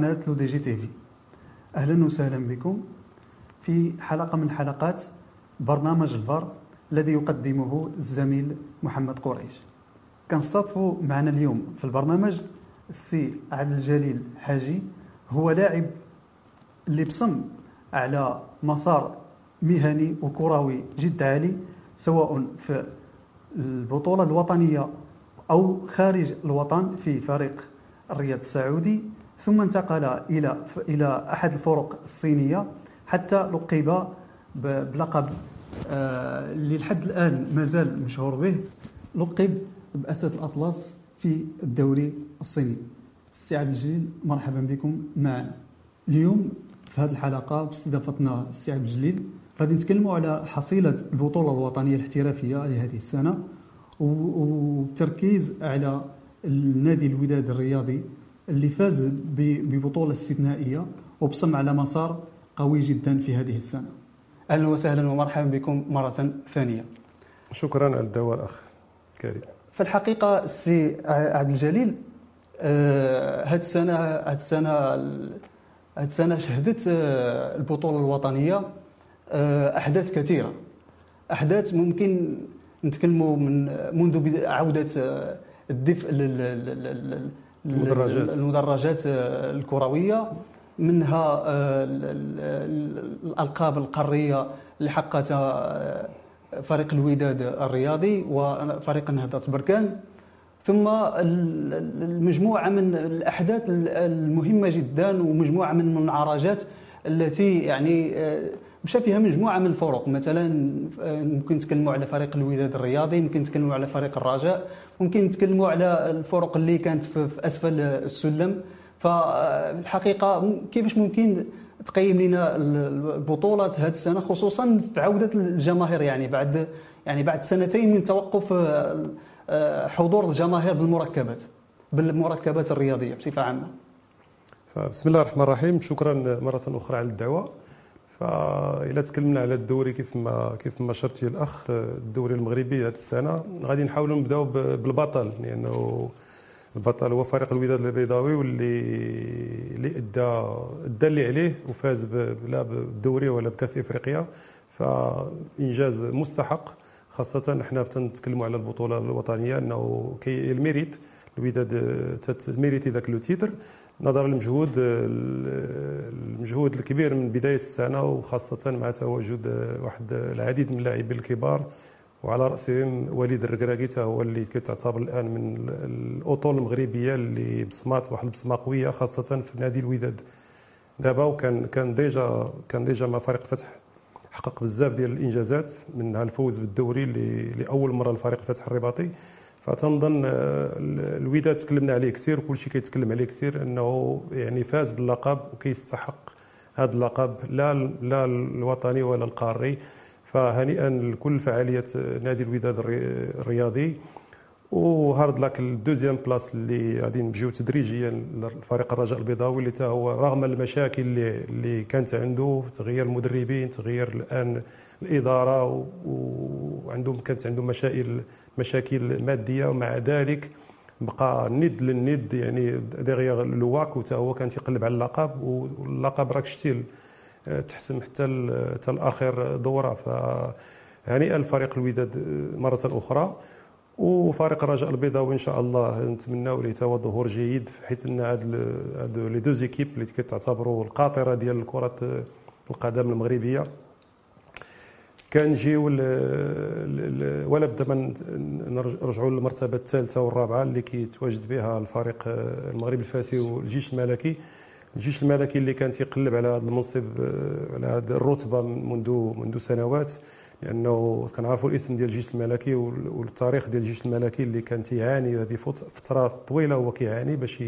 قناة L'ODJ TV. أهلا وسهلا بكم في حلقة من حلقات برنامج الفار الذي يقدمه الزميل محمد قريش. كنستضفوا معنا اليوم في البرنامج السي عبد الجليل حاجي هو لاعب اللي بصم على مسار مهني وكروي جد عالي سواء في البطولة الوطنية أو خارج الوطن في فريق الرياض السعودي. ثم انتقل إلى إلى أحد الفرق الصينية حتى لقب بلقب آه، اللي لحد الآن مازال مشهور به لقب بأسد الأطلس في الدوري الصيني. السي عبد الجليل مرحبا بكم معنا. اليوم في هذه الحلقة باستضافتنا السي عبد الجليل. غادي نتكلموا على حصيلة البطولة الوطنية الاحترافية لهذه السنة والتركيز على النادي الوداد الرياضي اللي فاز ببطولة استثنائية وبصم على مسار قوي جدا في هذه السنة. أهلا وسهلا ومرحبا بكم مرة ثانية. شكرا على الدعوة الأخ كريم. في الحقيقة السي عبد الجليل هذه آه السنة هذه السنة هذه السنة شهدت آه البطولة الوطنية آه أحداث كثيرة. أحداث ممكن نتكلموا من منذ عودة آه، الدفء المدرجات. المدرجات آه، الكروية منها آه، الألقاب القارية اللي حققتها آه، فريق الوداد الرياضي وفريق نهضة بركان. ثم المجموعة من الأحداث المهمة جدا ومجموعة من المنعرجات التي يعني مشى فيها مجموعة من الفرق مثلا ممكن نتكلموا على فريق الوداد الرياضي ممكن نتكلموا على فريق الرجاء ممكن نتكلموا على الفرق اللي كانت في أسفل السلم فالحقيقة كيفاش ممكن تقيم لنا البطولات هذه السنة خصوصا في عودة الجماهير يعني بعد يعني بعد سنتين من توقف آه، حضور الجماهير بالمركبات بالمركبات الرياضية بصفة عامة. بسم الله الرحمن الرحيم شكرا مرة أخرى على الدعوة. فإلا تكلمنا على الدوري كيف ما كيف ما شرتي الأخ الدوري المغربي هذه السنة. غادي نحاولوا نبداو بالبطل لأنه البطل هو فريق الوداد البيضاوي واللي اللي ادى أدى اللي عليه وفاز لا بالدوري ولا بكأس إفريقيا. فإنجاز مستحق خاصة إحنا تنتكلموا على البطولة الوطنية إنه كي الميريت. الوداد ت mérite ذاك le titre. نظرا للمجهود المجهود الكبير من بداية السنة وخاصة مع تواجد واحد العديد من اللاعبين الكبار. وعلى راسهم وليد الركراكي هو اللي كتعتبر الآن من الأطر المغربية اللي بصمات واحد البصمة قوية خاصة في نادي الوداد. دابا وكان كان déjà كان déjà مع فريق فتح. حقق بزاف ديال الإنجازات منها الفوز بالدوري لأول مرة لفريق فتح الرباطي. فتنظن آه، الوداد تكلمنا عليه كثير وكل شيء كيتكلم عليه كثير إنه يعني فاز باللقب وكيستحق هذا اللقب لا لا الوطني ولا القاري. فهنيئا لكل فعاليات نادي الوداد الرياضي. و hard luck ال deuxième place اللي غادي نمشيو تدريجيا لفريق الرجاء البيضاوي اللي هو رغم المشاكل اللي اللي كانت عنده تغيير المدربين تغيير الآن الإدارة وعندهم كانت عندهم مشاكل مشاكل مادية ومع ذلك بقى ند للند يعني derrière le WAC وتا هو كان تيقلب على اللقب واللقب راك شتي تحسم حتى حتى الآخر دورة. فهنيئا لفريق الوداد مرة أخرى. وفريق الرجاء البيضاوي إن شاء الله. نتمناو ليه تا هو ظهور جيد حيث إن هاد les deux équipes اللي كتعتبروا القاطرة ديال كره القدم المغربية. كنجيو ولا بدا ما نرجعوا للمرتبة الثالثة والرابعة اللي كيتواجد بها الفريق المغربي الفاسي والجيش الملكي. الجيش الملكي اللي كان تيقلب على هذا المنصب على هذه الرتبة منذ منذ سنوات. لأنه كنعرفوا الاسم ديال الجيش الملكي والتاريخ ديال الجيش الملكي اللي كان تيعاني هذه فترة طويلة هو كيعاني باش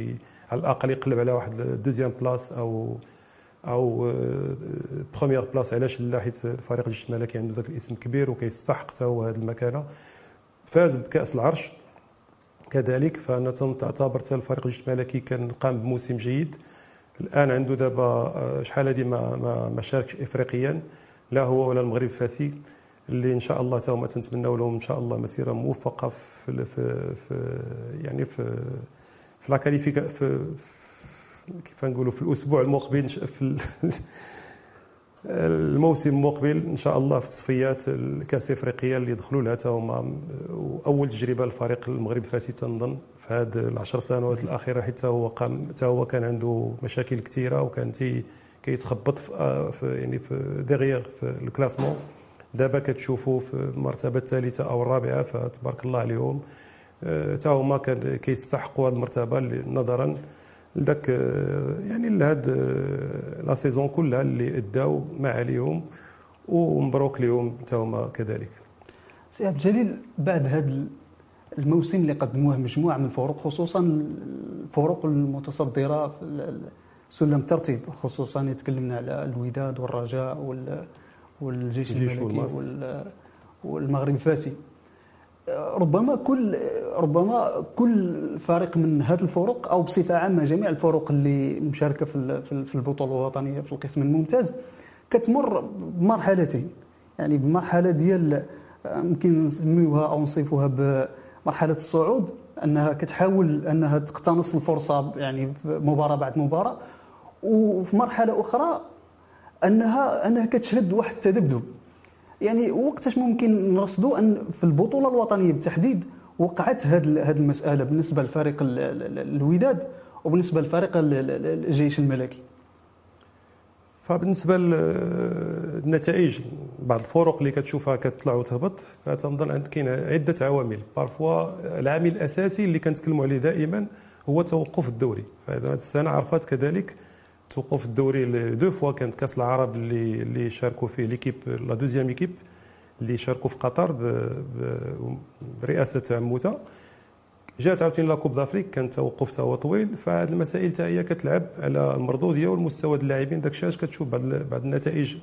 على الأقل يقلب على واحد deuxième place أو أو première place علاش لا حيت الفريق الجيش الملكي عنده ذاك الاسم كبير وكيستحق حتى هو هذه المكانة. فاز بكأس العرش كذلك فأنا تعتبر حتى الفريق الجيش الملكي كان قام بموسم جيد. الآن عنده دابا آه، شحال هذه ما ما, شاركش افريقيا لا هو ولا المغرب الفاسي. اللي إن شاء الله تا هما تنتمناو لهم إن شاء الله مسيرة موفقة في في, في يعني في في لا في كيف نقولوا في الأسبوع المقبل في الموسم المقبل إن شاء الله في تصفيات الكأس إفريقيا اللي دخلوا لها هما وأول تجربة للفريق المغرب الفاسي تنظن في هذه العشر سنوات الأخيرة حتى هو قام حتى هو كان عنده مشاكل كثيرة وكان تي كيتخبط في, في يعني في derrière في ال classement. دابا كتشوفوا في المرتبة الثالثة أو الرابعة فتبارك الله عليهم. حتى هما كيستحقوا هذه المرتبة نظرا لذاك يعني لهاد la saison كلها اللي أداو ما عليهم ومبروك لهم حتى هما كذلك. سي عبد الجليل بعد هذا الموسم اللي قدموه مجموعة من الفرق خصوصا الفرق المتصدرة في سلم الترتيب خصوصا يلا تكلمنا على الوداد والرجاء والجيش الملكي والمغرب الفاسي ربما كل ربما كل فريق من هذه الفرق أو بصفة عامة جميع الفرق اللي مشاركة في في البطولة الوطنية في القسم الممتاز كتمر بمرحلتين. يعني بمرحلة ديال ممكن نسميوها أو نصفوها بمرحلة الصعود أنها كتحاول أنها تقتنص الفرصة يعني مباراة بعد مباراة. وفي مرحلة أخرى انها أنها كتشهد واحد التذبذب. يعني وقتاش ممكن نرصدوا أن في البطولة الوطنية بالتحديد وقعت هذه هذه المسألة بالنسبة لفريق الوداد وبالنسبة لفريق الجيش الملكي. فبالنسبة للنتائج بعض الفرق اللي كتشوفها كتطلع وتهبط فتنظن كاين عدة عوامل. بارفوا العامل الأساسي اللي كنتكلموا عليه دائما هو توقف الدوري. فهذا السنة عرفت كذلك توقف الدوري deux fois كانت كأس العرب اللي اللي شاركوا فيه l'équipe la deuxième équipe اللي شاركوا في قطر برئاسة عموتة. جات عاوتاني la Coupe d'Afrique كان توقف هو طويل. فهاد المسائل حتى هي كتلعب على المردوديه والمستوى اللاعبين. داك الشيء كتشوف بعض بعض النتائج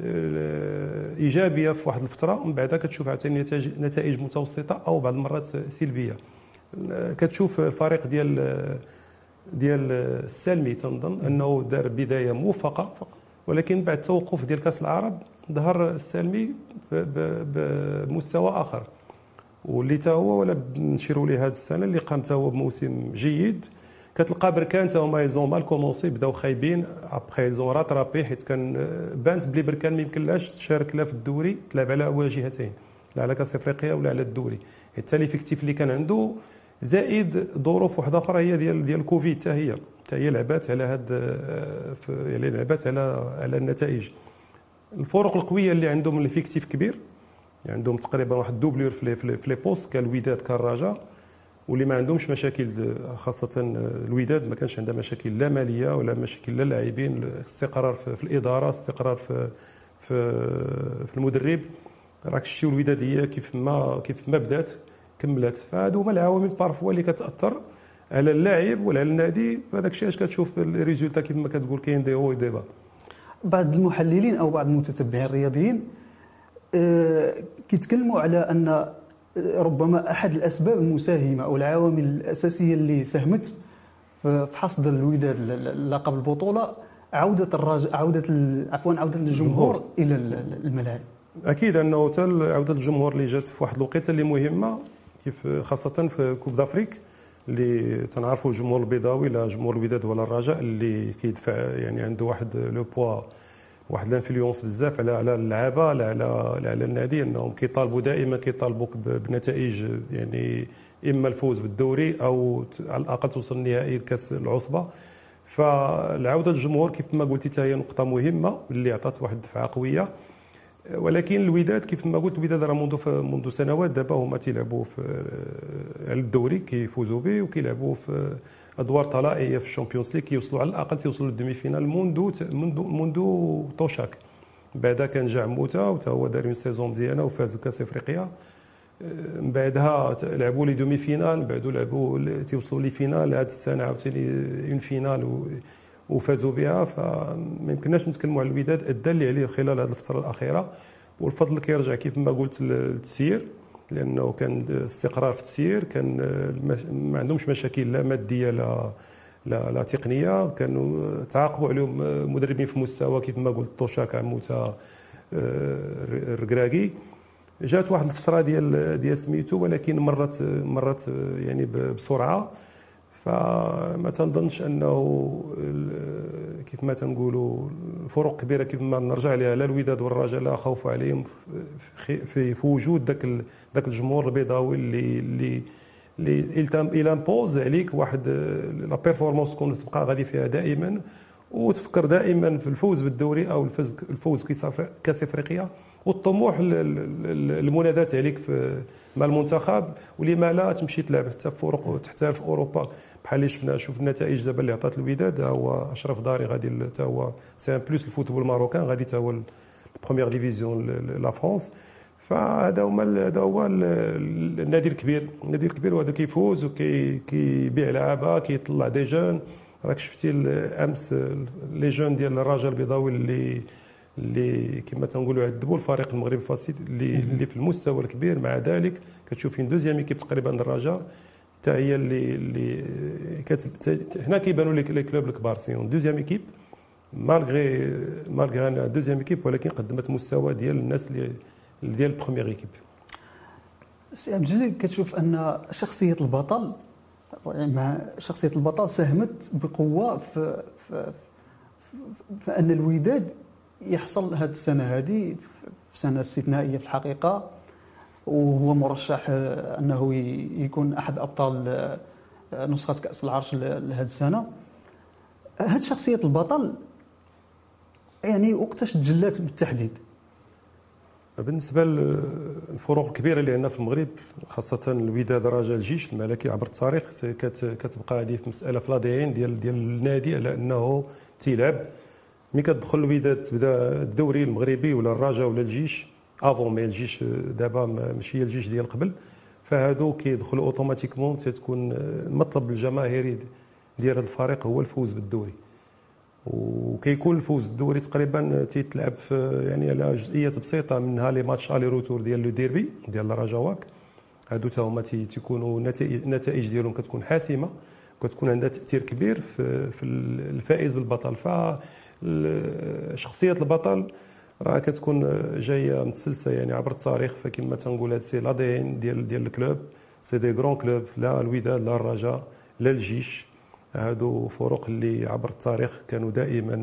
آه، إيجابية في واحد الفترة ومن بعدها كتشوف عاوتاني نتائج متوسطة أو بعض المرات سلبية. كتشوف الفريق ديال ديال السالمي تنظن أنه دار بداية موفقة ولكن بعد توقف ديال كأس العرب ظهر السالمي بمستوى آخر. واللي تا هو ولا نشيروا ليه هذه السنة اللي قام تا هو بموسم جيد. كتلقى بركان تا هما ils ont mal commencé بداو خايبين après ils ont rattrapé حيت كان بانت بلي بركان ما يمكنلاش تشارك لا في الدوري تلعب على واجهتين لا على كأس إفريقيا ولا على الدوري. حتى l'effectif اللي كان عنده زائد ظروف واحدة أخرى هي ديال ديال كوفيد حتى هي حتى هي لعبات على هاد يعني لعبات على على النتائج الفرق القويه اللي عندهم ال effectif كبير يعني عندهم تقريبا واحد doublure في في les postes كالوداد كالرجاء واللي ما عندهمش مشاكل خاصه الوداد ما كانش عندها مشاكل لا ماليه ولا مشاكل لا لاعبين استقرار في الاداره استقرار في في في المدرب راك شتي الوداد هي كيف ما كيف ما بدات كملت. فهادو هما العوامل parfois اللي كتأثر على اللاعب ولا على النادي. فهذاك الشيء اش كتشوف ال résultat كيف ما كتقول كاين دي هو ديبا بعض المحللين أو بعض المتتبعين الرياضيين أه كيتكلموا على أن ربما أحد الأسباب المساهمة أو العوامل الأساسية اللي ساهمت في حصد الوداد لقب البطولة عودة الراج... عودة عفوا عودة الجمهور إلى الملاعب. أكيد أنه حتى عودة الجمهور اللي جات في واحد الوقيتة اللي مهمة. كيف خاصة في coupe d'Afrique اللي تنعرفوا الجمهور البيضاوي لا جمهور الوداد ولا الرجاء اللي كيدفع يعني عنده واحد le poids واحد ال influence بزاف على على اللعابة على على, على النادي انهم كيطالبوا دائما كيطالبوك بنتائج يعني إما الفوز بالدوري أو على الأقل توصل لنهائي كاس العصبة. فالعودة للجمهور كيف ما قلتي هي نقطة مهمة اللي عطات واحد الدفعه قوية. ولكن الوداد كيف ما قلت الوداد راه منذ منذ سنوات دابا هما تيلعبوا في على الدوري كيفوزوا به وكيلعبوا في أدوار طلائعيه في ال Champions League كيوصلوا على الأقل تيوصلوا لل demi-finale منذ منذ منذ طوشاك بعدا كان جا عموته وتا هو دار saison مزيانة وفاز بكأس إفريقيا. من بعدها لعبوا les demi-finales من بعد لعبوا تيوصلوا les finales هذه السنة عاوتاني en finale وفازوا بها فما يمكنناش نتكلموا على الوداد أدا اللي عليه خلال هذه الفترة الأخيرة. والفضل كيرجع كيف ما قلت للتسيير لأنه كان استقرار في التسيير كان ما عندهمش مشاكل لا مادية لا لا, لا تقنية. كانوا تعاقبوا عليهم مدربين في مستوى كيف ما قلت طوشاك عموته الركراكي جات واحد الفترة ديال ديال سميتو ولكن مرت مرت يعني بسرعة. فما تنظنش أنه كيف ما تنقولوا الفروق كبيرة كيف ما نرجع لها لا الوداد والرجاء لا خوف عليهم في في وجود ذاك ذاك الجمهور البيضاوي اللي اللي اللي impose عليك واحد la performance تكون تبقى غادي فيها دائما وتفكر دائما في الفوز بالدوري أو الفوز الفوز كأس إفريقيا. والطموح المنادات عليك في مع المنتخب ولما لا تمشي تلعب حتى في فرق تحترف في أوروبا. بحال اللي شفنا شوف النتائج دابا اللي عطات الوداد هو أشرف داري غادي حتى هو سي ان بلوس الفوتبول الماروكان غادي حتى هو البروميير ديفيزيون لا فرونس فهذا هما هذا هو النادي الكبير النادي الكبير وهذا كيفوز وكيبيع لعابة كيطلع دي جون. راك شفتي أمس لي جون ديال الرجاء البيضاوي اللي اللي كما تنقولوا عذبوا الفريق المغربي الفاسد اللي اللي في المستوى الكبير. مع ذلك كتشوفين دوزيام إيكيب تقريبا الرجاء حتى هي اللي اللي كتب هنا كيبانوا لي كلوب الكبار سيون. دوزيام إيكيب مالغري مالغري أنا دوزيام إيكيب ولكن قدمت مستوى ديال الناس اللي ديال البروميير إيكيب. سي عبد الجليل كتشوف أن شخصية البطل مع شخصية البطل ساهمت بقوة في, في, في أن الوداد يحصل هذه السنة هذه سنة استثنائية في الحقيقة. وهو مرشح آه، أنه يكون أحد أبطال آه، نسخة كأس العرش لهذه السنة. هذه شخصية البطل يعني وقتاش تجلات بالتحديد؟ بالنسبة للفروق الكبيره اللي عندنا في المغرب خاصة الوداد رجاء الجيش الملكي عبر التاريخ كتبقى هذه مسألة في ديال ديال النادي على أنه تيلعب ملي كتدخل الوداد تبدا الدوري المغربي ولا الرجاء ولا الجيش avant mais الجيش دابا ماشي هي الجيش ديال قبل فهادو كيدخلوا automatiquement تتكون المطلب الجماهيري ديال هذا الفريق هو الفوز بالدوري. وكيكون الفوز الدوري تقريبا تيتلعب في يعني على جزئيات بسيطة منها les matchs aller retour ديال le derby ديال الرجاء واك. هادو تا هما تيكونوا النتائج ديالهم كتكون حاسمة كتكون عندها تأثير كبير في الفائز بالبطل ف شخصية البطل راه كتكون جاية متسلسه يعني عبر التاريخ فكما تنقول هذا c'est l'ADN ديال ديال ال club. c'est des grands clubs لا الوداد لا الرجاء لا الجيش. هادو فروق اللي عبر التاريخ كانوا دائما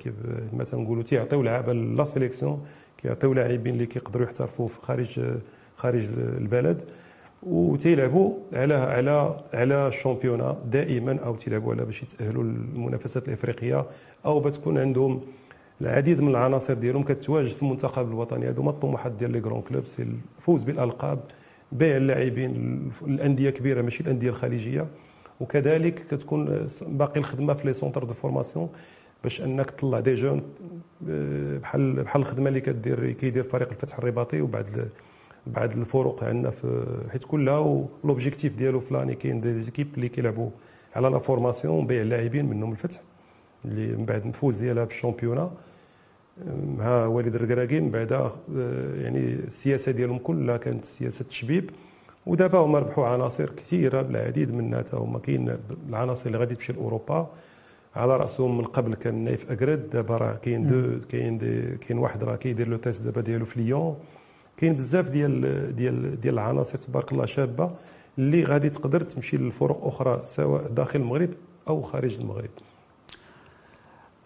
كيف ما تنقولوا تيعطيو لعابه la sélection كيعطيو لاعبين اللي كيقدروا يحترفوا في خارج خارج البلد. وتيلعبوا على على على ال championnat دائما أو تيلعبوا على باش يتاهلوا للمنافسات الإفريقية أو بتكون عندهم العديد من العناصر ديالهم كتواجد في المنتخب الوطني. هذو هما الطموحات ديال les grands clubs c'est الفوز بالألقاب بيع اللاعبين الأندية كبيرة ماشي الأندية الخليجية. وكذلك كتكون باقي الخدمة في les centres de formation باش أنك تطلع des jeunes بحال بحال الخدمة اللي كدير كيدير فريق الفتح الرباطي وبعد بعد الفروق عندنا في حيت كلها l'objectif ديالو فلاني كاين des équipes اللي كيلعبوا على la formation بيع اللاعبين منهم الفتح اللي من بعد الفوز ديالها بال championnat. مع وليد الركراكي من بعد آه، يعني السياسة ديالهم كلها كانت سياسة تشبيب. ودابا هما ربحوا عناصر كثيرة العديد منها تا هما كاين العناصر اللي غادي تمشي لأوروبا. على رأسهم من قبل كان نايف اكرد دابا راه كاين deux كاين كاين واحد راه كيدير le test دابا ديالو في ليون. كاين بزاف ديال ديال ديال العناصر تبارك الله شابة اللي غادي تقدر تمشي لفرق أخرى سواء داخل المغرب أو خارج المغرب.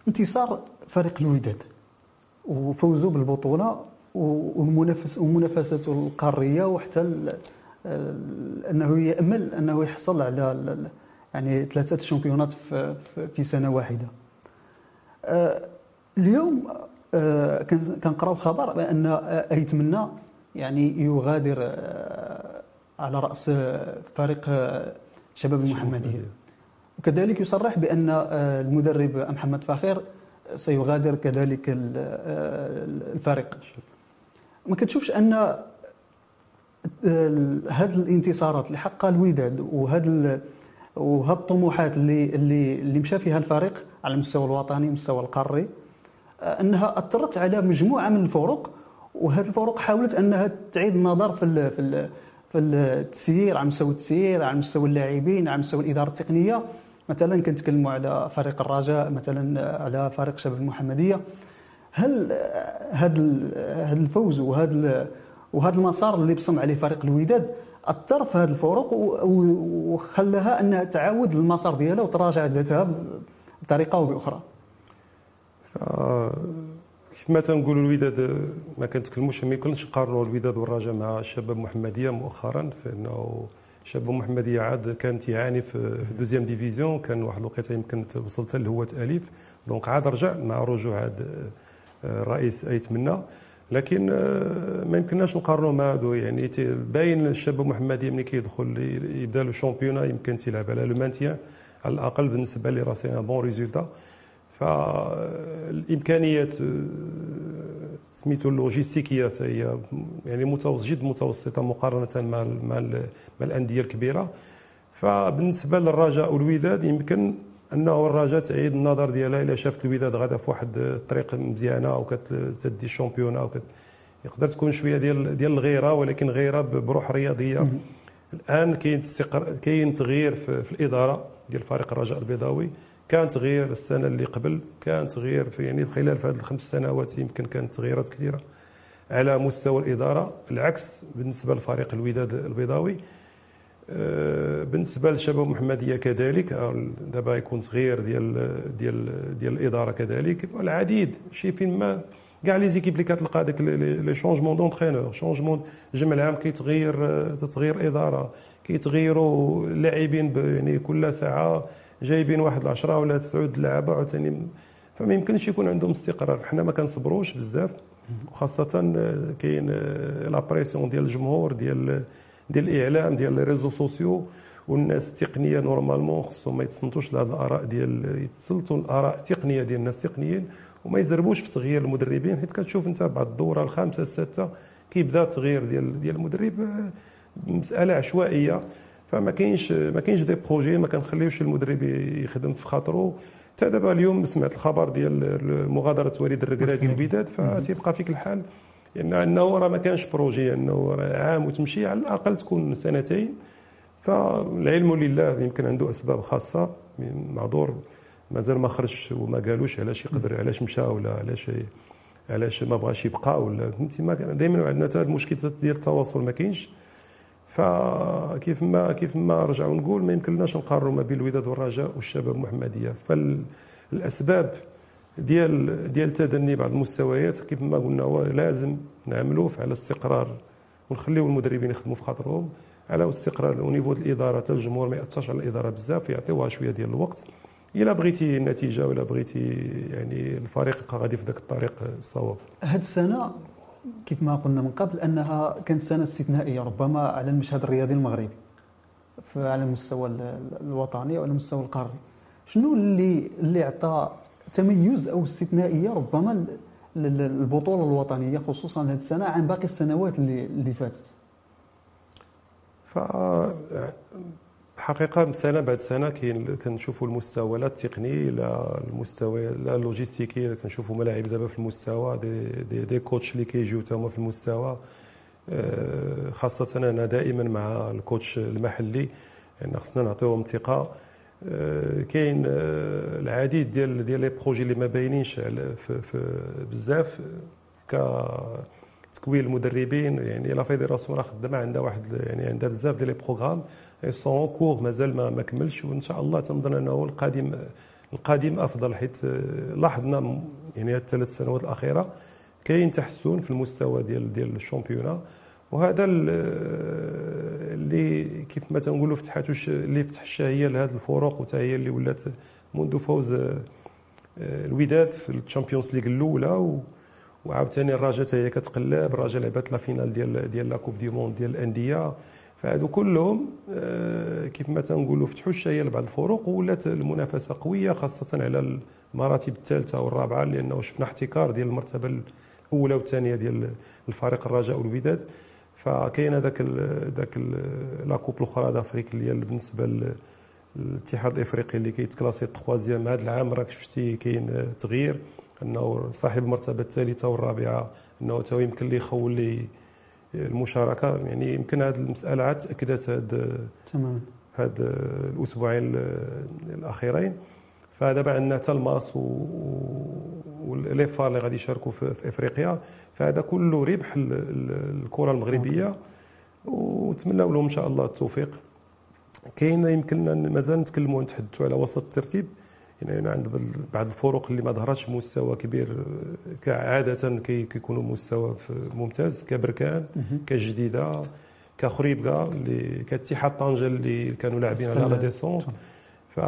انتصار فريق الوداد وفوزه بالبطولة والمنافس ومنافسته القارية وحتى أنه يأمل أنه يحصل على يعني ثلاثة شامبيونات في سنة واحدة. آه، اليوم آه، كنقراو خبر بأن أيتمنى يعني يغادر آه، على رأس فريق شباب المحمديه وكذلك يصرح بأن المدرب محمد فاخر سيغادر كذلك الفريق. ما كتشوفش أن هذه الانتصارات اللي حققها الوداد وهذا وهذه الطموحات اللي اللي اللي مشى فيها الفريق على المستوى الوطني المستوى القاري أنها أثرت على مجموعة من الفروق وهذه الفروق حاولت أنها تعيد النظر في ال في ال في التسيير على مستوى التسيير على مستوى اللاعبين على مستوى الإدارة التقنية. مثلا كنتكلموا على فريق الرجاء مثلا على فريق شباب المحمدية. هل هذا هذا الفوز وهذا وهذا المسار اللي بصم عليه فريق الوداد أثر في هذه الفروق وخلاها أنها تعاود المسار ديالها وتراجع ذاتها بطريقة أو بأخرى؟ كما تنقولوا الوداد ما كنتكلموش ما يمكنش نقارنوا الوداد والرجاء مع الشباب المحمديه مؤخرا فإنه الشباب المحمديه عاد كانت تعاني في دوزيام ديفيزيون كان واحد الوقيته يمكن وصلت لهوة الف دونك عاد رجع مع رجوع عاد آه، الرئيس أيتمنى. لكن آه، ما يمكنناش نقارنوا مع هادو. يعني باين الشباب المحمديه ملي كيدخل يبدا le championnat يمكن تيلعب على le maintien على الأقل بالنسبة لي راه c'est un bon résultat فالامكانيات سميتو اللوجيستيكية هي يعني متوسط جد متوسطة مقارنة مع مع, مع الأندية الكبيرة. فبالنسبة للرجاء والوداد يمكن أنه الرجاء تعيد النظر ديالها الا شافت الوداد غادا في واحد الطريق مزيانة أو كتدي الشامبيون أو كت يقدر تكون شوية ديال ديال الغيرة ولكن غيرة بروح رياضية. الآن كاين كاين تغيير في, في الإدارة ديال فريق الرجاء البيضاوي. كان تغيير السنة اللي قبل كان تغيير في يعني خلال في هذه الخمس سنوات يمكن كانت تغييرات كثيرة. على مستوى الإدارة العكس بالنسبة لفريق الوداد البيضاوي. آه، بالنسبة للشباب المحمدية كذلك دابا يكون تغيير ديال ديال ديال الإدارة كذلك. العديد شي فين ما كاع les équipes اللي كتلقى داك les changements d'entraîneur. changement الجمع العام كيتغير آه، تتغير إدارة كيتغيروا اللاعبين يعني كل ساعة جايبين واحد 10 ولا 9 لعابه عاوتاني فما يمكنش يكون عندهم استقرار. حنا ما كنصبروش بزاف وخاصه كاين آه، la pression ديال الجمهور ديال ديال الإعلام ديال les réseaux sociaux والناس التقنيه normalement خصهم ما يتصنتوش لهذه الآراء ديال يتسلطوا الآراء التقنية ديال الناس التقنيين وما يزربوش في تغيير المدربين حيت كتشوف انت بعد الدورة الخامسة السادسه كيبدا التغيير ديال ديال المدرب مسألة عشوائية. فما كاينش ما كاينش des projets ما كنخليوش المدرب يخدم في خاطرو. حتى دابا اليوم سمعت الخبر ديال مغادرة وليد الركراكي الوداد فتيبقى فيك الحال. يعني أنه راه ما كانش بروجي أنه عام وتمشي على الأقل تكون سنتين. فالعلم لله يمكن عنده أسباب خاصة. معذور مازال ما خرجش وما قالوش علاش يقدر علاش مشى ولا علاش علاش ما بغاش يبقى ولا. فهمتي؟ ما دائما عندنا هذا المشكل ديال التواصل ما كاينش. فكيف ما كيف ما نرجع ونقول ما يمكنناش نقارنوا ما بين الوداد والرجاء والشباب المحمدية. فالأسباب ديال ديال تدني بعض المستويات كيف ما قلنا هو لازم نعملوا على استقرار ونخليو المدربين يخدموا في خاطرهم على استقرار ونيفو الإدارة. حتى الجمهور ما يأثرش على الإدارة بزاف يعطيوها شوية ديال الوقت. إلا بغيتي النتيجه ولا بغيتي يعني الفريق يبقى غادي في ذاك الطريق الصواب هاد السنة كيف ما قلنا من قبل أنها كانت سنة استثنائية ربما على المشهد الرياضي المغربي على المستوى الوطني وعلى المستوى القاري. شنو اللي اللي عطى تميز أو استثنائية ربما البطولة الوطنية خصوصا هذه السنة عن باقي السنوات اللي اللي فاتت؟ ف الحقيقة سنة بعد سنة كاين كنشوفوا المستوى لا التقني لا المستوى لا اللوجيستيكي كنشوفوا ملاعب دابا في المستوى des, des, des coachs اللي كيجيو تما في المستوى. آه، خاصة أنا دائما مع ال coach المحلي يعني خصنا نعطيهم ثقة. آه، كاين آه، العديد ديال ديال les projets اللي ما باينينش بزاف ك تكوين المدربين يعني la fédération راه خدامة عندها واحد يعني عندها بزاف ديال les programmes. encore مازال ما, ما كملش وان شاء الله تنظن انه القادم القادم افضل حيت لاحظنا يعني الثلاث سنوات الاخيره كاين تحسن في المستوى ديال ديال ال championnat وهذا اللي كيف ما تنقولوا فتحاتو اللي فتح الشهيه لهذه الفروق وتا هي اللي ولات منذ فوز الوداد في الشامبيونز ليغ الاولى وعاوتاني الرجاء هي كتقلب الرجاء لعبت la finale ديال ديال la coupe du monde ديال الانديه فهادو كلهم آه، كيف ما تنقولوا فتحوا الشهيه لبعض الفروق ولات المنافسة قوية خاصة على المراتب الثالثة والرابعة لأنه شفنا احتكار ديال المرتبة الأولى والثانية ديال الفريق الرجاء والوداد. فكاين هذاك ذاك la coupe الاخرى d'Afrique اللي بالنسبة للاتحاد الإفريقي اللي كيتكلاسي ال troisième. هذا العام راك شفتي كاين تغيير أنه صاحب المرتبة الثالثة والرابعة أنه تو يمكن ليه يخول لي المشاركة يعني يمكن هذه المساله عاد تاكدت هذا تمام هاد الأسبوعين الأخيرين. فدابا عندنا حتى ال MAS و les FAR اللي غادي يشاركوا في, إفريقيا. فهذا كله ربح الكرة المغربية. ونتمنى لهم إن شاء الله التوفيق. كاين يمكننا مازال نتكلموا نتحدثوا على وسط الترتيب. يعني عند بعض الفرق اللي ما ظهرتش مستوى كبير كعاده كيكونوا مستوى ممتاز كبركان كجديدة كخريبكا اللي كاتحاد طنجة اللي كانوا لاعبين على la descente. ف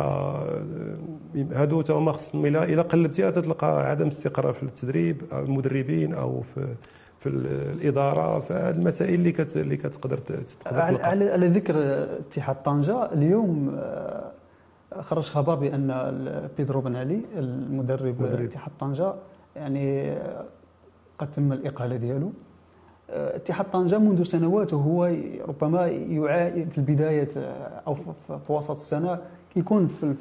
هادو تا هما خصهم إلى إلى قلبتيها تلقى عدم استقرار في التدريب أو المدربين أو في في الإدارة فهذه المسائل اللي كت اللي كتقدر تقدر على, على ذكر اتحاد طنجة اليوم آه، خرج خبر بان بيدرو بن علي المدرب اتحاد طنجة يعني قد تم الإقالة ديالو. اتحاد طنجة منذ سنوات وهو ربما يعاني في البداية أو في وسط السنة كيكون في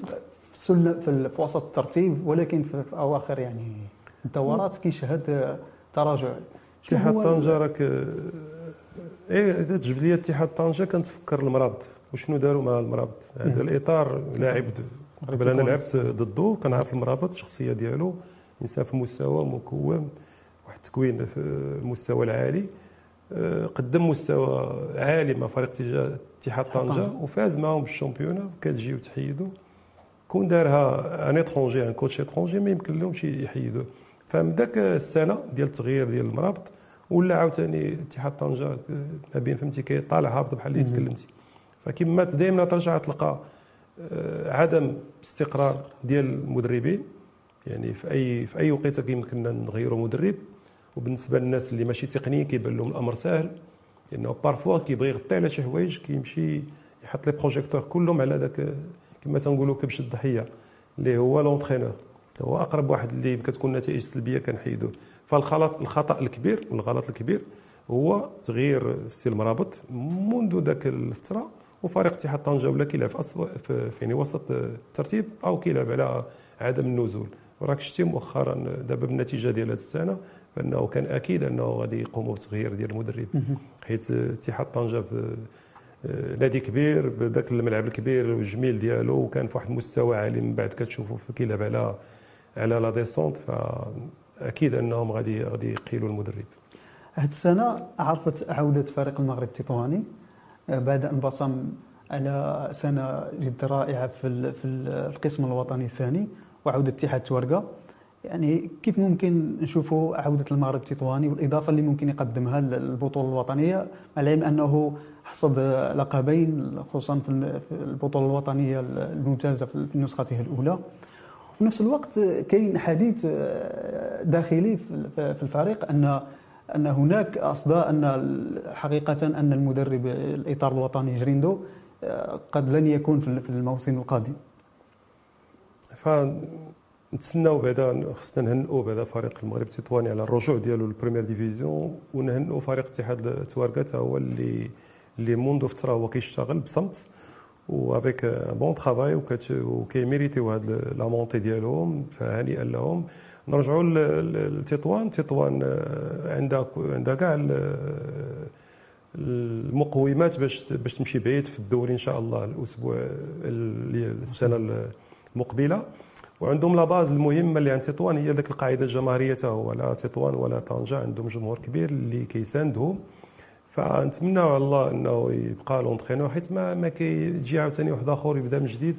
في, في وسط الترتيب ولكن في أواخر يعني الدورات كيشهد تراجع. اتحاد طنجة راك إيه لي اتحاد طنجة كنتفكر المرابط. وشنو داروا مع المرابط؟ هذا الإطار لاعب قبل أنا لعبت ضده كنعرف المرابط الشخصية ديالو إنسان في المستوى مكون واحد التكوين في المستوى العالي آه، قدم مستوى عالي مع فريق اتحاد طنجة. وفاز معهم بالشامبيونا كتجي وتحيدوا كون دارها ان اترونجي ان كوتش اترونجي ما يمكن لهمش يحيدوه. فمن ذاك السنة ديال التغيير ديال المرابط ولا عاوتاني اتحاد طنجة ما بين فهمتي كيطالع هابط بحال اللي تكلمتي. فكما دائما ترجع تلقى آه، عدم استقرار ديال المدربين. يعني في أي في أي وقيتة كيمكننا نغيروا مدرب. وبالنسبة للناس اللي ماشي تقنيين كيبان لهم الأمر سهل لأنه parfois كيبغي يغطي على شي حوايج كيمشي يحط les projecteurs كلهم على ذاك كما تنقولوا كبش الضحية اللي هو l'entraîneur هو أقرب واحد اللي كتكون نتائج سلبية كنحيدوه. فالخلط الخطأ الكبير والغلط الكبير هو تغيير السي المرابط منذ ذاك الفترة. وفريق اتحاد طنجة ولا كيلعب في يعني وسط الترتيب أو كيلعب على عدم النزول. وراك شتي مؤخرا دابا بالنتيجة ديال هذه السنة فإنه كان أكيد إنه غادي يقوموا بتغيير ديال المدرب. حيت اتحاد طنجة آه، نادي كبير بذاك الملعب الكبير والجميل ديالو وكان في واحد المستوى عالي من بعد كتشوفوا كيلعب على على لا ديسونت. فأكيد إنهم غادي غادي يقيلوا المدرب. هذه السنة عرفت عودة فريق المغرب التطواني. آه، بعد أن بصم على سنة جد رائعة في في القسم الوطني الثاني وعوده اتحاد تورقة. يعني كيف ممكن نشوفوا عودة المغرب التطواني والإضافة اللي ممكن يقدمها للبطوله الوطنية مع العلم أنه حصد لقبين خصوصا في البطولة الوطنية الممتازة في نسختها الأولى. في نفس الوقت كاين حديث آه، داخلي في الفريق أن أن هناك أصداء أن حقيقة أن المدرب الإطار الوطني جريندو آه، قد لن يكون في الموسم القادم. نتسناو بعدا خصنا نهنئوا بعدا فريق المغرب التطواني على الرجوع ديالو لل première division ونهنئوا فريق اتحاد تواركا هو اللي اللي منذ فترة هو كيشتغل بصمت و avec bon travail وكيميريتيو هاد la montée ديالهم فهنيئا لهم. نرجعوا لتطوان. تطوان آه، عندها عندها كاع المقومات باش باش تمشي بعيد في الدوري إن شاء الله الأسبوع السنة المقبلة. وعندهم la base المهمة اللي عند تطوان هي ذاك القاعدة الجماهيرية هو لا تطوان ولا طنجة. عندهم جمهور كبير اللي كيساندهم. فنتمنى على الله إنه يبقى l'entraîneur حيت ما ما كيجي عاوتاني واحد آخر يبدأ من جديد.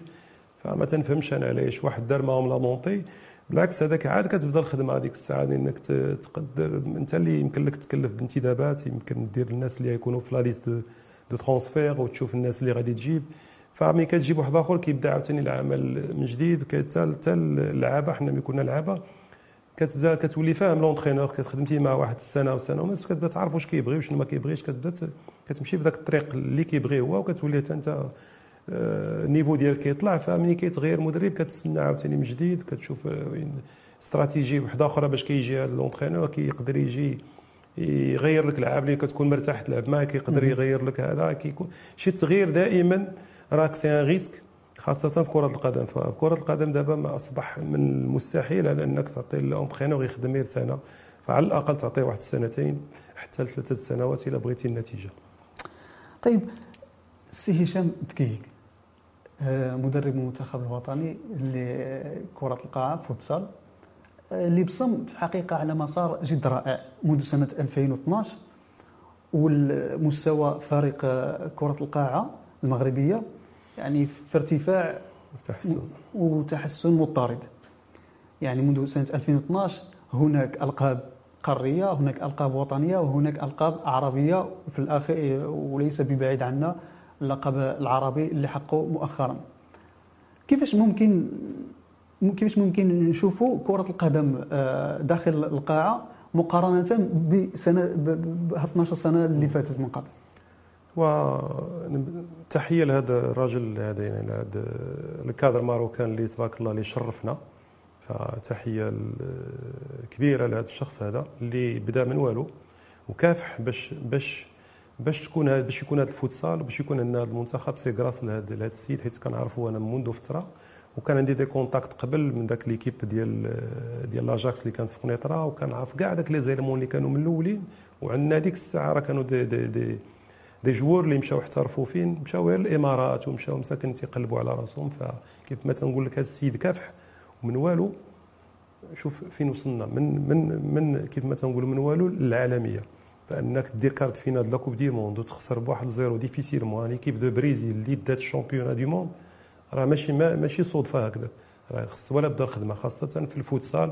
فما تنفهمش أنا علاش واحد دار معاهم la montée بالعكس هذاك عاد كتبدا الخدمة هذيك الساعة إنك تقدر أنت اللي يمكن لك تكلف بانتدابات يمكن دير الناس اللي يكونوا في la liste de transfert وتشوف الناس اللي غادي تجيب. فملي كتجيب واحد آخر كيبدأ عاوتاني العمل من جديد حتى اللعابة حنا ملي كنا لعابة. كتبدأ كتولي فاهم l'entraîneur كتخدمتي مع واحد السنة وسنه ونص كتبدأ تعرف واش كيبغي وشنو ما كيبغيش كتبدأ كتمشي في ذاك الطريق اللي كيبغي هو وكتولي حتى أنت ال niveau آه، ديالك كيطلع فملي كيتغير مدرب كتسنى عاوتاني من جديد كتشوف وين استراتيجي واحدة أخرى باش كيجي هذا l'entraîneur كيقدر يجي يغير لك العاب اللي كتكون مرتاح تلعب معاه كيقدر يغير لك هذا كيكون شي تغيير دائما راك c'est un risque خاصة في كرة القدم. فكرة كرة القدم دابا ما أصبح من المستحيل على أنك تعطي ال entraîneur يخدم غير سنة. فعلى الأقل تعطيه واحد السنتين حتى لثلاثة سنوات إلا بغيتي النتيجة. طيب سي هشام دكيك آه، مدرب المنتخب الوطني لكرة القاعة فوتسال. آه، اللي بصم في الحقيقة على مسار جد رائع منذ سنة 2012 والمستوى فريق كرة القاعة المغربية يعني في ارتفاع وتحسن. وتحسن مضطرد. يعني منذ سنة 2012 هناك ألقاب قارية هناك ألقاب وطنية وهناك ألقاب عربية في الآخر وليس ببعيد عنا اللقب العربي اللي حقه مؤخرا. كيفاش ممكن كيفاش ممكن نشوفوا كرة القدم آه، داخل القاعة مقارنة بسنة ب 12 سنة اللي فاتت من قبل؟ وتحية لهذا الرجل هذا يعني لهذا الكادر الماروكان اللي تبارك الله اللي شرفنا. فتحية كبيرة لهذا الشخص هذا اللي بدا من والو. وكافح باش باش باش تكون باش يكون هذا الفوتسال باش يكون عندنا هذا المنتخب c'est grâce لهذا السيد حيت كنعرفو أنا منذ فترة. وكان عندي des contacts قبل من ذاك l'équipe ديال ديال لأجاكس اللي كانت في قنيطرة وكنعرف كاع داك les éléments اللي كانوا من الأولين. وعندنا ديك الساعة راه كانوا دي دي دي دي جوور اللي مشاو احترفوا فين؟ مشاو غير الإمارات ومشاو مساكن تيقلبوا على راسهم. فكيف ما تنقول لك هذا السيد كافح ومن والو شوف فين وصلنا. من من من كيف ما تنقولوا من والو للعالمية. فأنك دير quart de finale la coupe du monde وتخسر بواحد zéro difficilement l'équipe du Brésil اللي دات ال champion du monde راه ماشي ما ماشي صدفة هكذا. راه خص ولا بدا الخدمة خاصة في الفوتسال.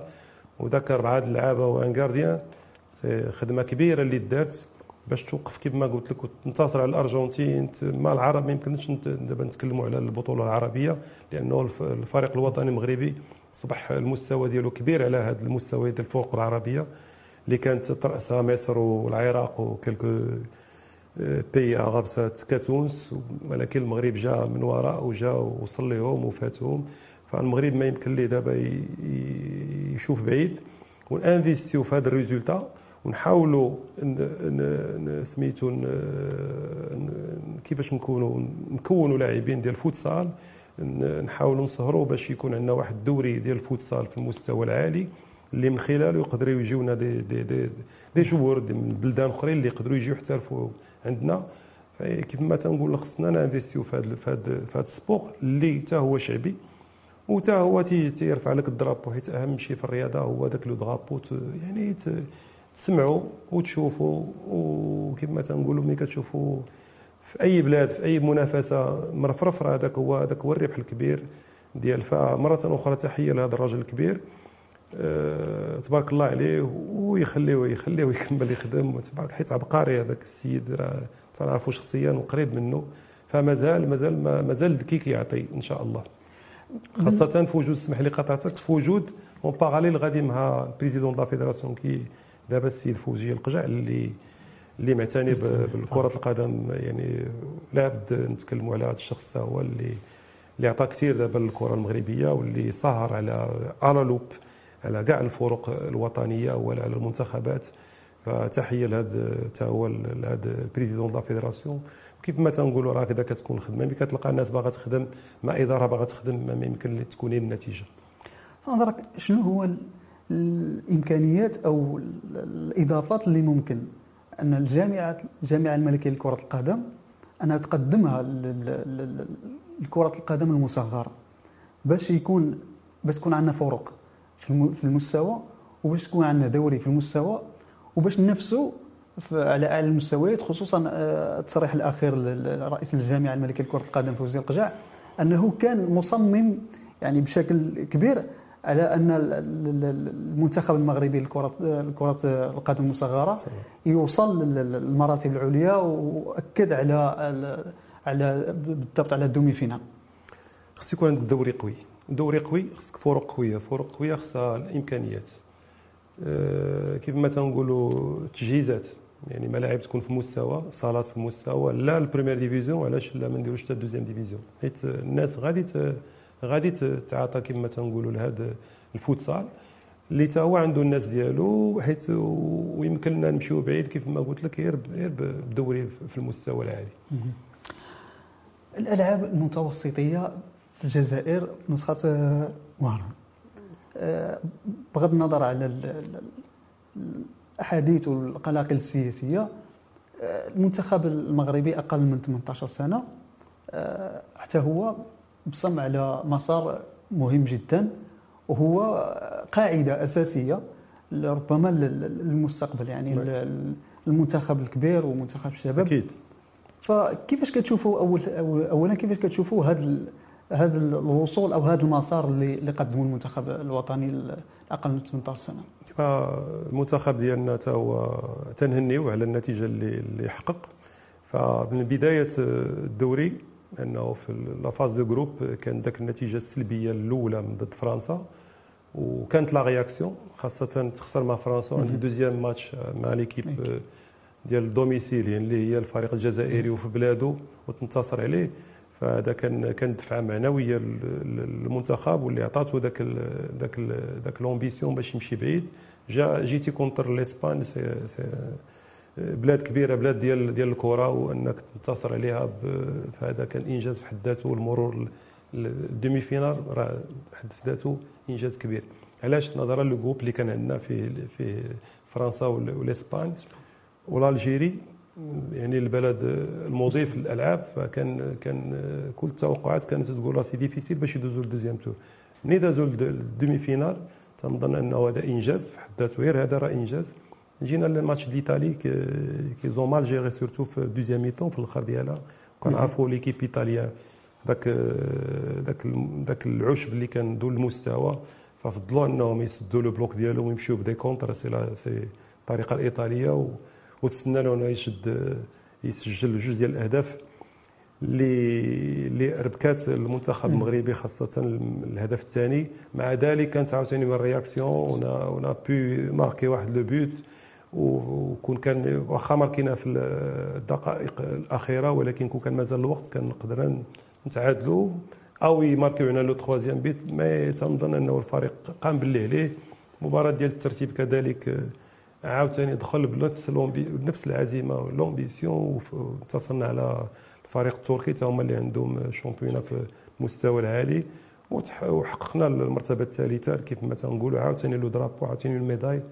وذاك اربعه اللعابه و un gardien c'est خدمة كبيرة اللي دارت باش توقف كيف ما قلت لك وتنتصر على الأرجنتين. ما العرب ما يمكنش دابا نتكلموا على البطولة العربية لأنه الفريق الوطني المغربي اصبح المستوى ديالو كبير على هذا المستوى ديال الفرق العربية. اللي كانت ترأسها مصر والعراق و quelques pays arabes كتونس ولكن المغرب جاء من وراء وجا وصل لهم وفاتهم. فالمغرب ما يمكن ليه دابا يشوف بعيد. ون investi و في هذا ال résultat. ونحاولوا سميتو كيفاش نكونوا نكونوا لاعبين ديال الفوتسال. نحاولوا نصهروا باش يكون عندنا واحد الدوري ديال الفوتسال في المستوى العالي. اللي من خلاله يقدروا يجيونا دي دي دي, دي جوار من بلدان أخرين اللي يقدروا يجيو يحترفوا عندنا. كيف ما تنقول خصنا ن investi و في هذا في هذا ال sport اللي حتى هو شعبي وتا هو تيرفع لك ال drapeau. حيت أهم شيء في الرياضة هو ذاك le drapeau. يعني تسمعوا وتشوفوا وكيف ما تنقولوا ملي كتشوفوا في أي بلاد في أي منافسة مرفرف هذاك هو هذاك هو الربح الكبير ديال فمره أخرى تحية لهذا الرجل الكبير. تبارك الله عليه ويخليه يخليه يكمل يخدم تبارك حيت عبقري هذاك السيد راه تنعرفو شخصيا وقريب منه فمازال مازال مازال ذكي يعطي إن شاء الله. خاصة في وجود اسمح لي قطعتك في وجود en parallèle غادي مع ال président de la fédération qui دابا السيد فوزي القجع اللي اللي معتني بالكرة القدم. يعني لابد نتكلموا على هذا الشخص هو اللي اللي عطى كثير دابا للكرة المغربية واللي سهر على على لوب. على كاع الفرق الوطنية ولا على المنتخبات. فتحية لهذا حتى هو لهذا ال président la fédération. كيف ما تنقولوا راه هكذا كتكون الخدمه ملي كتلقى الناس باغا تخدم مع إدارة باغا تخدم ما يمكن تكون النتيجة. نظرك شنو هو الإمكانيات أو الإضافات اللي ممكن. أن الجامعة الجامعة الملكية لكرة القدم أنها تقدمها لكرة القدم المصغرة. باش يكون باش تكون عندنا فرق في المستوى وباش تكون عندنا دوري في المستوى وباش ننافسوا على أعلى المستويات خصوصا التصريح الأخير لرئيس الجامعة الملكيه لكره القدم فوزي القجع أنه كان مصمم يعني بشكل كبير على أن المنتخب المغربي لكره كره القدم المصغرة يوصل للمراتب العليا وأكد على على بالضبط على الدومي فينال خص يكون عندك دوري قوي. دوري قوي خصك فرق قوية. فرق قوية خصها الإمكانيات. أه كيف ما تنقولوا التجهيزات يعني ملاعب تكون في مستوى صالات في مستوى لا ال première division علاش لا ما نديروش حتى ال deuxième division. حيت الناس غادي غادي تعاطى كما تنقولوا لهذا الفوتسال. اللي تا هو عنده الناس ديالو حيت ويمكن لنا نمشيو بعيد كيف ما قلت لك غير غير بدوري في المستوى العالي. الألعاب المتوسطية الجزائر نسخة وهران آه، بغض النظر على الأحاديث والقلاقل السياسية آه، المنتخب المغربي أقل من 18 سنة آه، حتى هو بصم على مسار مهم جدا وهو قاعدة أساسية ربما للمستقبل يعني المنتخب الكبير ومنتخب الشباب. أكيد. فكيفاش كتشوفوا أول اولا كيفاش كتشوفوا هذا هذا الوصول أو هذا المسار اللي اللي قدمه المنتخب الوطني الأقل من 18 سنة. فالمنتخب ديالنا تا هو تنهنيو على النتيجة اللي اللي حقق فمن بداية الدوري انه في la phase de groupes كان ذاك النتيجة السلبية الأولى من ضد فرنسا. وكانت la réaction خاصة تخسر مع فرنسا عند deuxième match مع l'équipe. ديال ال domicile يعني اللي هي الفريق الجزائري وفي بلاده وتنتصر عليه. فهذا كان كان دفعة معنوية للمنتخب واللي عطاته ذاك ذاك ذاك l'ambition باش يمشي بعيد. جا جيتي contre l'Espagne بلاد كبيرة بلاد ديال ديال الكرة وأنك تنتصر عليها فهذا كان إنجاز في حد ذاته والمرور ال demi-finale راه بحد ذاته إنجاز كبير. علاش؟ نظرا لل groupe اللي كان عندنا في في فرنسا والإسبان. وال Algérie يعني البلد المضيف للألعاب فكان كان كل التوقعات كانت تقول را c'est difficile باش يدوزوا لل deuxième tour ملي دازوا لل demi-finale تنظن أنه هذا إنجاز في حد ذاته. غير هذا راه إنجاز. جينا لل match d'Italie qu'ils ont mal géré surtout في ال deuxième mi-temps في الأخر ديالها. كنعرفوا l'équipe إيطاليا ذاك ذاك ذاك العشب اللي كان ذو المستوى. ففضلوا أنهم يسدوا le bloc ديالهم ويمشيو ب des contres. c'est c'est الطريقة الإيطالية وتسنى له انه يشد يسجل جوج ديال الأهداف اللي اللي ربكات المنتخب المغربي خاصة الهدف الثاني. مع ذلك كانت عاوتاني من ال réaction و on a pu marquer واحد le but وكون كان واخا marqu ينا في الدقائق الأخيرة ولكن كون كان مازال الوقت كان نقدر نتعادلوا. أو ي marqu يو le troisième but ما تنظن أنه الفريق قام باللي عليه. المباراه ديال الترتيب كذلك عاوتاني دخل بنفس بنفس العزيمة وال ambition واتصلنا على الفريق التركي تا هما اللي عندهم championnat في المستوى العالي وحققنا المرتبة الثالثة كيف ما تنقولوا عاوتاني le drapeau عاوتاني ال médaille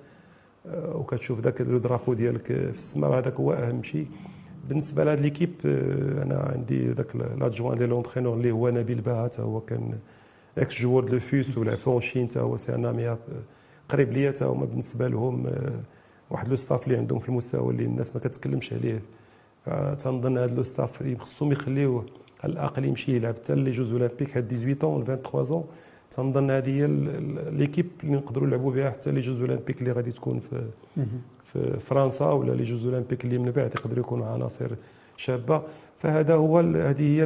آه، وكتشوف ذاك le drapeau ديالك في السماء هذاك هو أهم شيء. بالنسبة لهاد l'équipe آه، أنا عندي ذاك l'adjoint ديال l'entraîneur اللي هو نبيل باها هو كان إكس جوور دو فيس ولعب في اونشين هو سي ان امي قريب ليا هما بالنسبة لهم آه، واحد لو ستاف اللي عندهم في المستوى اللي الناس ما كتكلمش عليه. تنظن هذا لو ستاف خصهم يخليوه على الأقل يمشي يلعب. حتى لي جوز أولمبيك هاد 18 و 23 تنظن هذه هي ليكيب اللي نقدروا نلعبوا بها. حتى لي جوز أولمبيك اللي غادي تكون في في فرنسا ولا لي جوز أولمبيك اللي من بعد يقدروا يكونوا عناصر شابة. فهذا هو هذه هي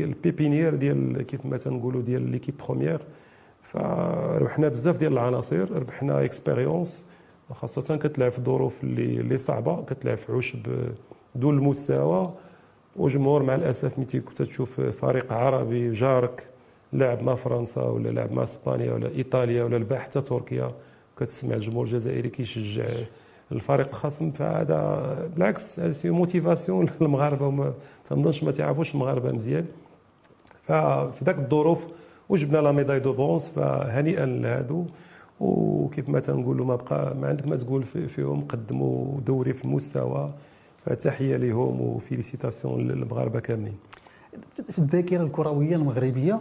ال pépinière ديال كيف ما تنقولوا ديال l'équipe première فربحنا بزاف ديال العناصر ربحنا expérience خاصة كتلعب في الظروف اللي اللي صعبة كتلعب في عشب دون المستوى وجمهور مع الأسف ملي كنت تشوف فريق عربي جارك لعب مع فرنسا ولا لعب مع إسبانيا ولا إيطاليا ولا لعب حتى تركيا كتسمع الجمهور الجزائري كيشجع الفريق الخصم فهذا بالعكس c'est motivation للمغاربه وما تنظنش ما تعرفوش المغاربة مزيان. ففي ذاك الظروف وجبنا la médaille de bronze فهنيئا لهادو. وكيف ما تنقولوا ما بقى ما عندك ما تقول فيهم قدموا دوري في المستوى فتحية لهم و félicitations للمغاربة كاملين. في الذاكرة الكروية المغربية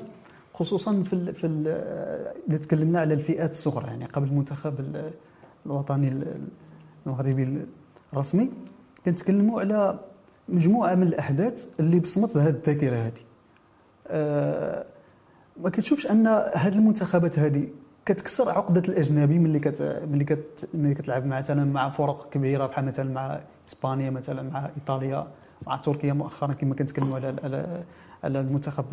خصوصا في في اذا تكلمنا على الفئات الصغرى يعني قبل المنتخب الوطني المغربي الرسمي كنتكلموا على مجموعة من الأحداث اللي بصمت هذه الذاكرة هذه. أه ما كتشوفش أن هذه المنتخبات هذه كتكسر عقدة الأجنبي ملي كت ملي كت ملي كتلعب مثلا مع فرق كبيرة بحال مثلا مع إسبانيا مثلا مع إيطاليا مع تركيا مؤخرا كما كنتكلموا على على المنتخب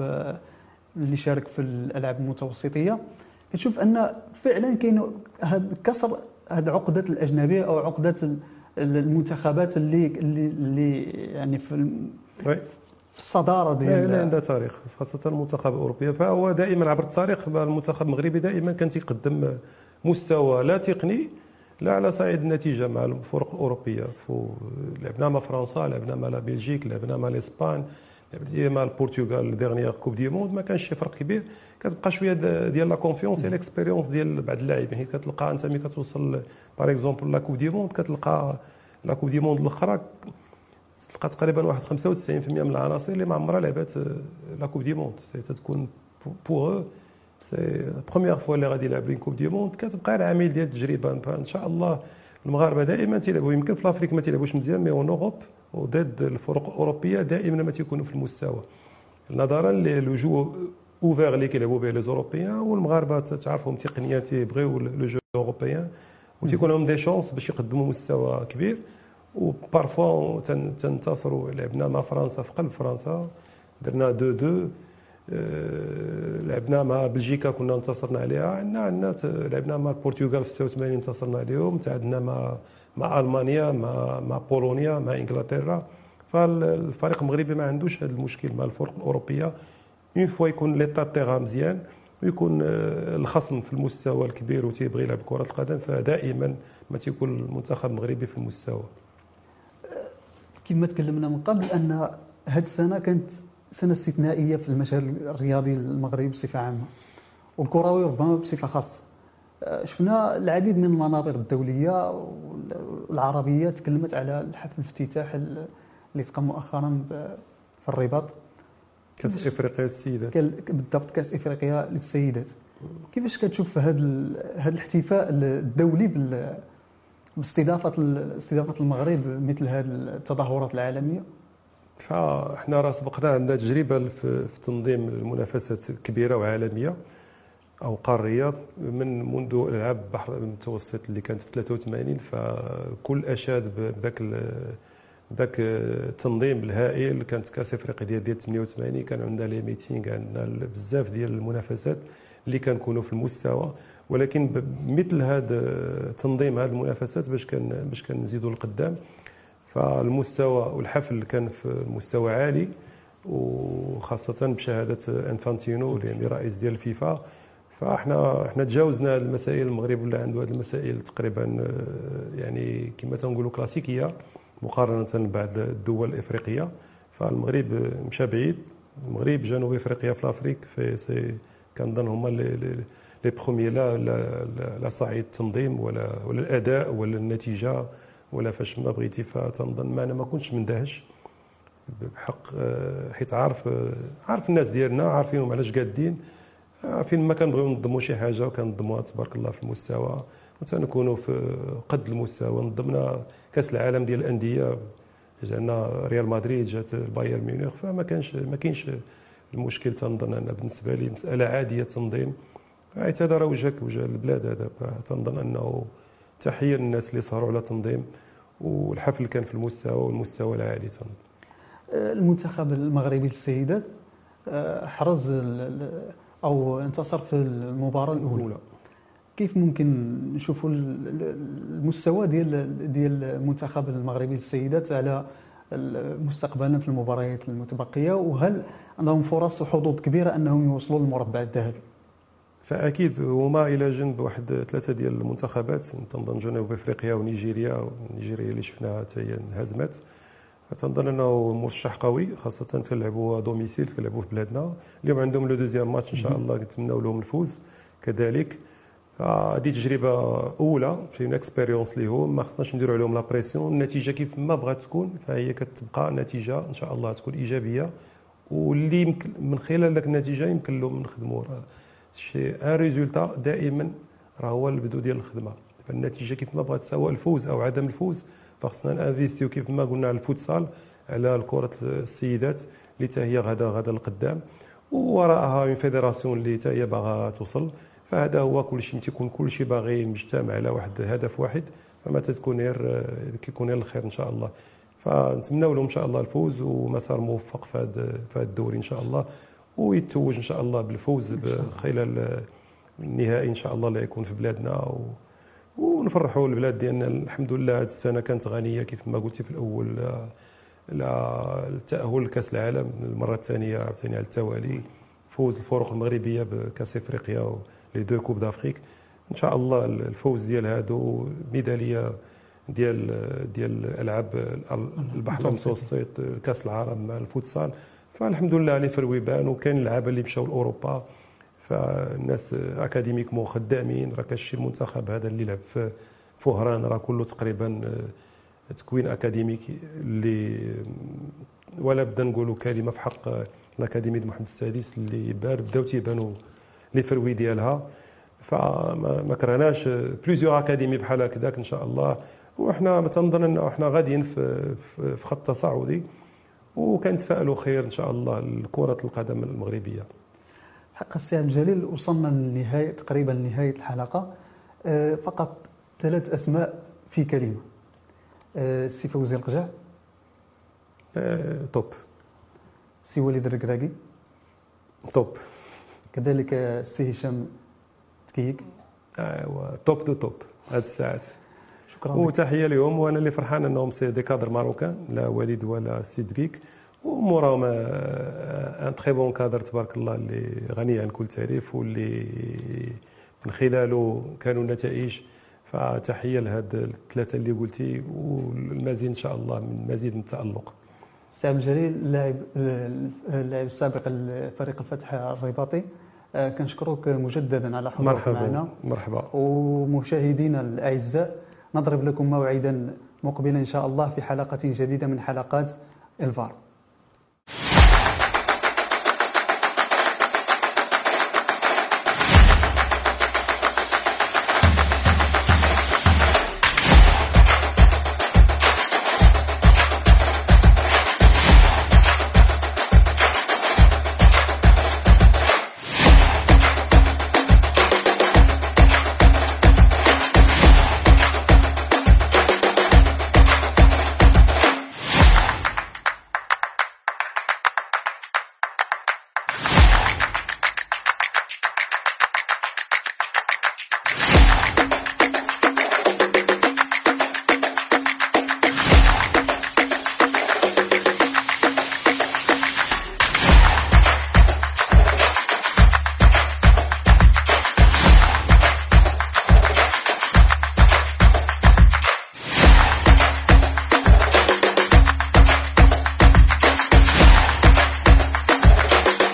اللي شارك في الألعاب المتوسطية. كتشوف أن فعلا كاين هذا كسر هذه عقدة الاجنبيه أو عقدة المنتخبات اللي, اللي يعني في في الصدارة ديال لا عندها تاريخ خاصة المنتخب الأوروبي. فهو دائما عبر التاريخ المنتخب المغربي دائما كان تيقدم مستوى لا تقني لا على صعيد النتيجة مع الفرق الأوروبية. لعبنا مع فرنسا لعبنا مع Belgique لعبنا مع الإسبان لعبنا مع البرتغال dernière Coupe du Monde. ما كانش شي فرق كبير. كتبقى شوية ديال la confiance et l'expérience ديال بعض اللاعبين. حيت كتلقى أنت ملي كتوصل par exemple la Coupe du Monde كتلقى la Coupe du Monde الأخرى تلقى تقريبا واحد 95% من العناصر اللي ما عمرها لعبات la Coupe du Monde تتكون pour سي première fois اللي غادي يلعب l'une Coupe du Monde كتبقى العامل ديال التجربه فان شاء الله المغاربة دائما تيلعبوا. يمكن في l'Afrique ما تيلعبوش مزيان mais en Europe وضد الفرق الأوروبية دائما ما تيكونوا في المستوى. نظرا le jeu ouvert اللي كيلعبوا به les Européens والمغاربة تعرفهم تقنيا تيبغيو le jeu européen وتيكون عندهم des chances باش يقدموا مستوى كبير. و parfois تنتصروا لعبنا مع فرنسا في قلب فرنسا. درنا 2 2 آه، لعبنا مع بلجيكا كنا انتصرنا عليها. عندنا عندنا لعبنا مع البرتغال في 86 انتصرنا عليهم. تعادلنا مع مع ألمانيا مع مع بولونيا مع إنجلترا. فالفريق المغربي ما عندوش هذا المشكل مع الفرق الأوروبية. une fois يكون l'état terrain مزيان ويكون آه، الخصم في المستوى الكبير وتيبغي يلعب كرة القدم فدائما ما تيكون المنتخب المغربي في المستوى. كما تكلمنا من قبل أن هذه السنة كانت سنة استثنائية في المشهد الرياضي المغربي بصفة عامة والكروي ربما بصفة خاصة. آه، شفنا العديد من المنابر الدولية والعربية تكلمت على الحفل الافتتاح اللي تقام مؤخرا في الرباط. كأس إفريقيا للسيدات. بالضبط كأس إفريقيا للسيدات. كيفاش كتشوف هذا هذا الاحتفاء الدولي باستضافه استضافة المغرب مثل هذه التظاهرات العالمية؟ فاحنا راه سبقنا عندنا تجربة في تنظيم المنافسات الكبيره وعالمية أو قارية من منذ العاب البحر المتوسط اللي كانت في 83 فكل أشاد بذاك ذاك التنظيم الهائل كانت كاس إفريقيا ديال ديال 88 كان عندنا لي ميتينغ عندنا بزاف ديال المنافسات اللي كنكونوا في المستوى. ولكن مثل هذا تنظيم هذه المنافسات باش كان باش كنزيدوا لقدام. فالمستوى والحفل كان في مستوى عالي وخاصة بشهادة إنفانتينو اللي رئيس ديال الفيفا فاحنا إحنا تجاوزنا المسائل المغرب ولا عنده هذه المسائل تقريبا يعني كما تنقولوا كلاسيكية مقارنة بعد الدول الإفريقية. فالمغرب مشى بعيد. المغرب جنوب إفريقيا في ال Afrique في سي كنظن هما les premiers لا لا صعيد التنظيم ولا ولا الأداء ولا النتيجة ولا فاش ما بغيتي فتنظن. ما أنا ما كنتش مندهش بحق آه، حيت عارف آه، عارف الناس ديالنا عارفينهم علاش قادين عارفين ما كنبغيو ننظموا شي حاجة وكنظموها تبارك الله في المستوى. وتنكونوا في قد المستوى نظمنا كأس العالم ديال الأندية. جانا ريال مدريد جات بايرن ميونخ فما كانش ما كاينش المشكل تنظن أنا بالنسبة لي مسألة عادية تنظيم. هذا راه وجهك وجه البلاد هذا تنظن أنه تحية للناس اللي صاروا على تنظيم والحفل كان في المستوى والمستوى العالي تنظن المنتخب المغربي للسيدات آه، حرز أو انتصر في المباراة الأولى. كيف ممكن نشوفوا المستوى ديال ديال المنتخب المغربي للسيدات على مستقبلا في المباريات المتبقية؟ وهل عندهم فرص وحظوظ كبيرة أنهم يوصلوا للمربع الذهبي فأكيد هما إلى جنب واحد ثلاثة ديال المنتخبات. تنظن جنوب أفريقيا ونيجيريا. ونيجيريا اللي شفناها حتى هي انهزمت. فتنظن أنه مرشح قوي خاصة تلعبوا domicile تلعبوا في بلادنا. اليوم عندهم le deuxième match إن شاء الله نتمنوا لهم الفوز. كذلك هذه تجربة أولى. في une expérience ليهم. ما خصناش نديروا عليهم la pression النتيجة كيف ما بغات تكون فهي كتبقى نتيجة إن شاء الله تكون إيجابية. واللي يمكن من خلال ذاك النتيجة يمكن لهم نخدموا شي un résultat دائما راه هو البدو ديال الخدمة. فالنتيجه كيف ما بغات سواء الفوز أو عدم الفوز فخصنا ن investiو كيف ما قلنا على الفوتسال على كره السيدات اللي هي غدا غدا القدام. ووراءها une fédération اللي هي باغا توصل. فهذا هو كل شيء تيكون كل شيء باغي مجتمع على واحد الهدف واحد فما تكون غير كيكون غير الخير إن شاء الله. فنتمنوا لهم إن شاء الله الفوز ومسار موفق في هذا في هذا الدوري إن شاء الله ويتوج إن شاء الله بالفوز خلال النهائي إن شاء الله اللي يكون في بلادنا و... ونفرحوا البلاد ديالنا الحمد لله هذه السنة كانت غنية كيف ما قلتي في الأول التأهل لكأس العالم المرة الثانية عاوتاني على التوالي فوز الفرق المغربية بكأس إفريقيا les deux Coupes d'Afrique. إن شاء الله الفوز ديال هادو ميدالية ديال ديال العاب البحر المتوسط كأس العالم الفوتسال. فالحمد لله في الويبان وكاين اللعابه اللي مشاو لأوروبا. فالناس أكاديميكمون خدامين راه كاين المنتخب هذا اللي لعب في فهران. راه كله تقريبا تكوين اكاديميكي اللي ولا بدا نقولوا كلمة في حق الأكاديمية محمد السادس اللي بار بداو تيبانوا les fruits ديالها. فما كرهناش plusieurs académies بحال هكذاك إن شاء الله. وحنا تنظن إنه إحنا غاديين في في خط تصاعدي وكنتفائلوا خير إن شاء الله لكرة القدم المغربية. حق السي عبد الجليل وصلنا للنهايه تقريبا لنهايه الحلقة. آه، فقط ثلاث أسماء في كلمة. السي فوزي القجع. آه، top. سي وليد الركراكي top. كذلك السي هشام تكيك. ايوا top de top. هاد الساعات. شكرا. وتحيه لهم وأنا اللي فرحان أنهم c'est des cadres marocains لا وليد ولا سيدريك وموراهم un très bon cadre تبارك الله اللي غني عن كل تعريف واللي من خلاله كانوا نتائج. فتحية لهاد الثلاثة اللي قلتي والمزيد إن شاء الله من مزيد من التألق. سي عبد الجليل اللاعب اللاعب السابق لفريق الفتح الرباطي. آه، كنشكرك مجددا على حضورك مرحبا معنا. مرحبا. ومشاهدينا الأعزاء نضرب لكم موعدا مقبلا إن شاء الله في حلقة جديدة من حلقات الفار.